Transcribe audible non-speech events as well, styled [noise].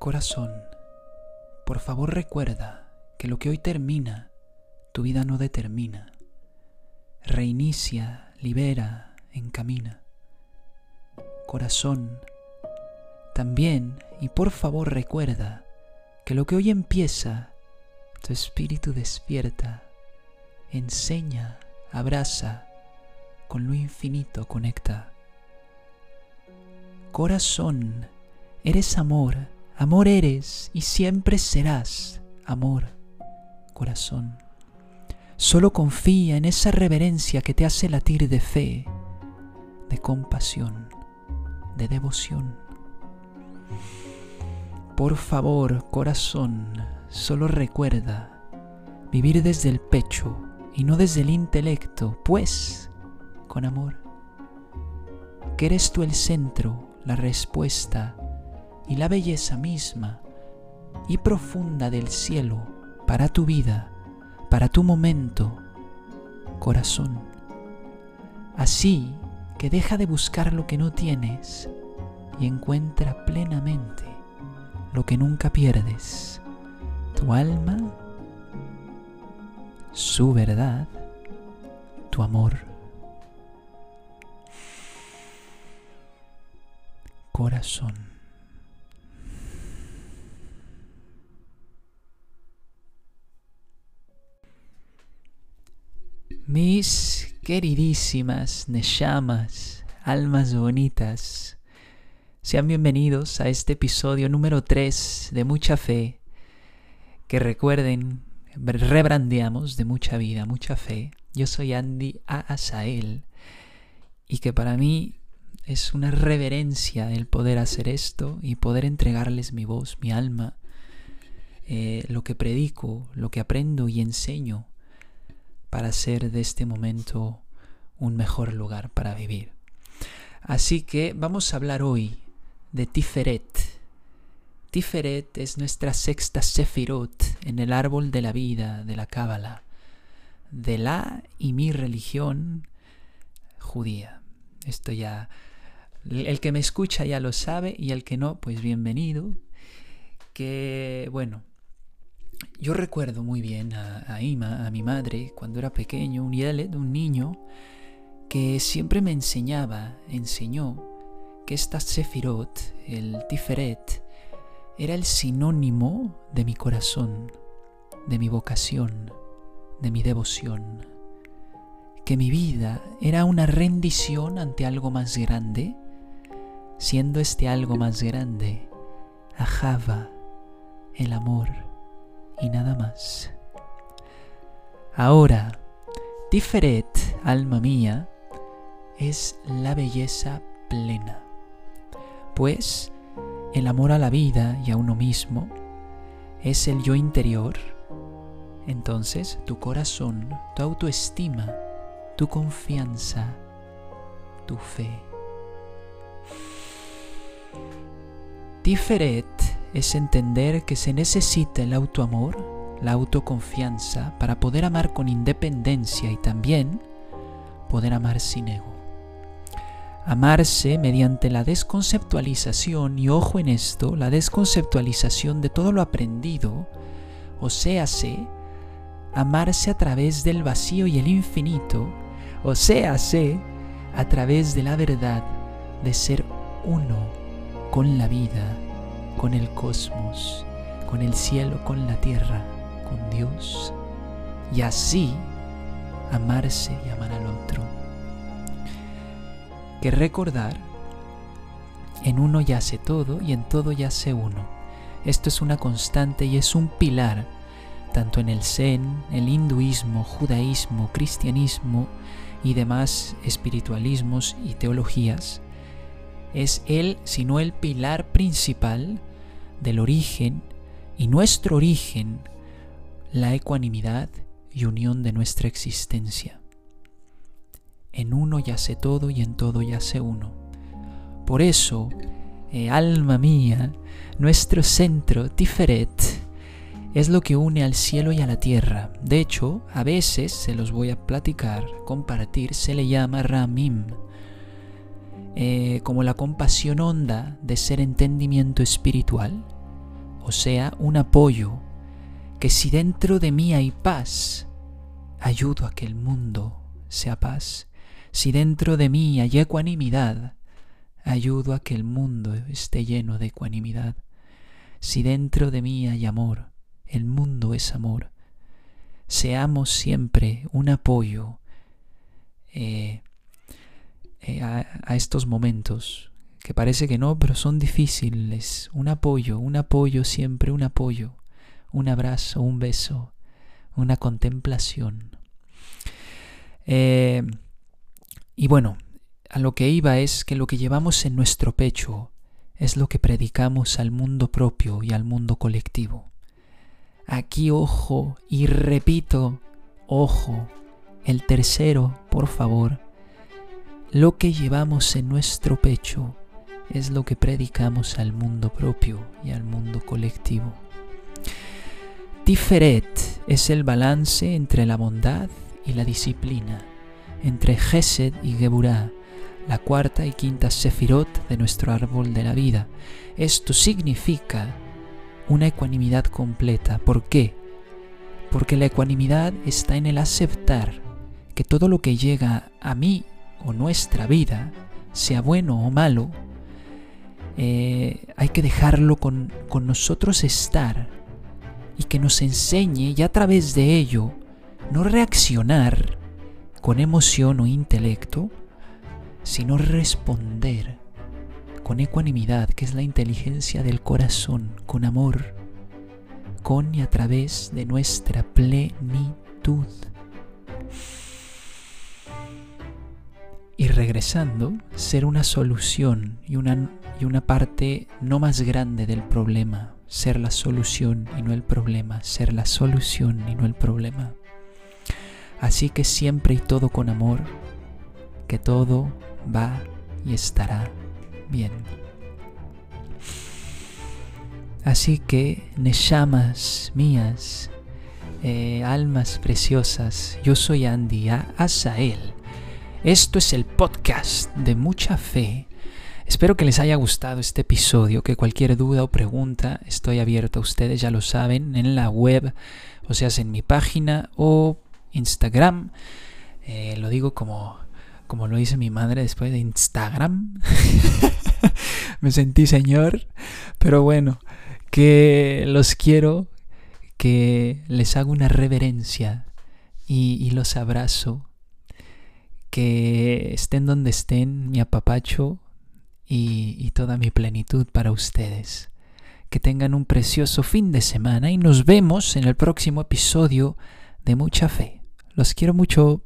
Corazón, por favor recuerda que lo que hoy termina, tu vida no determina. Reinicia, libera, encamina. Corazón, también y por favor recuerda que lo que hoy empieza, tu espíritu despierta, enseña, abraza, con lo infinito conecta. Corazón, eres amor, amor eres y siempre serás amor, corazón. Solo confía en esa reverencia que te hace latir de fe, de compasión, de devoción. Por favor, corazón, solo recuerda vivir desde el pecho y no desde el intelecto, pues con amor. Que eres tú el centro, la respuesta y la belleza misma y profunda del cielo para tu vida, para tu momento, corazón. Así que deja de buscar lo que no tienes y encuentra plenamente lo que nunca pierdes, tu alma, su verdad, tu amor. Corazón. Mis queridísimas Neshamas, almas bonitas, sean bienvenidos a este episodio número 3 de Mucha Fe, que recuerden, rebrandeamos de mucha vida, mucha fe. Yo soy Andy Asael y que para mí es una reverencia el poder hacer esto y poder entregarles mi voz, mi alma, eh, lo que predico, lo que aprendo y enseño para hacer de este momento un mejor lugar para vivir. Así que vamos a hablar hoy de Tiferet. Tiferet es nuestra sexta Sefirot en el árbol de la vida de la Cábala, de la y mi religión judía. Esto ya, el que me escucha ya lo sabe y el que no, pues bienvenido. Que bueno, yo recuerdo muy bien a, Ima, a mi madre, cuando era pequeño, un un niño, que siempre me enseñaba, enseñó que esta Sefirot, el Tiferet, era el sinónimo de mi corazón, de mi vocación, de mi devoción. Que mi vida era una rendición ante algo más grande, siendo este algo más grande, Ajava, el amor y nada más. Ahora, Tiferet, alma mía, es la belleza plena pues el amor a la vida y a uno mismo es el yo interior. Entonces tu corazón, tu autoestima, tu confianza, tu fe. Tiferet es entender que se necesita el autoamor, la autoconfianza para poder amar con independencia y también poder amar sin ego. Amarse mediante la desconceptualización, y ojo en esto, la desconceptualización de todo lo aprendido, o séase, amarse a través del vacío y el infinito, o séase, a través de la verdad de ser uno con la vida, con el cosmos, con el cielo, con la tierra, con Dios, y así amarse y amar al otro que recordar, en uno yace todo y en todo yace uno. Esto es una constante y es un pilar, tanto en el Zen, el hinduismo, judaísmo, cristianismo y demás espiritualismos y teologías. Es él, sino el pilar principal del origen y nuestro origen, la ecuanimidad y unión de nuestra existencia. En uno yace todo y en todo yace uno. Por eso, eh, alma mía, nuestro centro, Tiferet, es lo que une al cielo y a la tierra. De hecho, a veces, se los voy a platicar, compartir, se le llama Ramim, eh, como la compasión honda de ser entendimiento espiritual, o sea, un apoyo, que si dentro de mí hay paz, ayudo a que el mundo sea paz. Si dentro de mí hay ecuanimidad, ayudo a que el mundo esté lleno de ecuanimidad. Si dentro de mí hay amor, el mundo es amor. Seamos siempre un apoyo eh, eh, a estos momentos que parece que no, pero son difíciles. Un apoyo, un apoyo siempre, un apoyo. Un abrazo, un beso, una contemplación. Eh, y bueno, a lo que iba es que lo que llevamos en nuestro pecho es lo que predicamos al mundo propio y al mundo colectivo. Aquí ojo y repito, ojo, el tercero, por favor, lo que llevamos en nuestro pecho es lo que predicamos al mundo propio y al mundo colectivo. Tiferet es el balance entre la bondad y la disciplina, entre Gesed y Geburah, la cuarta y quinta sefirot de nuestro árbol de la vida. Esto significa una ecuanimidad completa. ¿Por qué? Porque la ecuanimidad está en el aceptar que todo lo que llega a mí o nuestra vida, sea bueno o malo, eh, hay que dejarlo con, con nosotros estar y que nos enseñe y a través de ello no reaccionar con emoción o intelecto, sino responder con ecuanimidad, que es la inteligencia del corazón, con amor, con y a través de nuestra plenitud. Y regresando, ser una solución y una y una parte no más grande del problema, ser la solución y no el problema, ser la solución y no el problema. Así que siempre y todo con amor, que todo va y estará bien. Así que, Neshamas mías, eh, almas preciosas, yo soy Andy Asael. Esto es el podcast de mucha fe Espero que les haya gustado este episodio, que cualquier duda o pregunta estoy abierto a ustedes, ya lo saben, en la web, o sea, en mi página o Instagram. Eh, lo digo como, como lo dice mi madre después de Instagram. [laughs] Me sentí señor, pero bueno, que los quiero, que les hago una reverencia y, y los abrazo, que estén donde estén, mi apapacho y, toda mi plenitud para ustedes. Que tengan un precioso fin de semana y nos vemos en el próximo episodio de Mucha Fe. Los quiero mucho.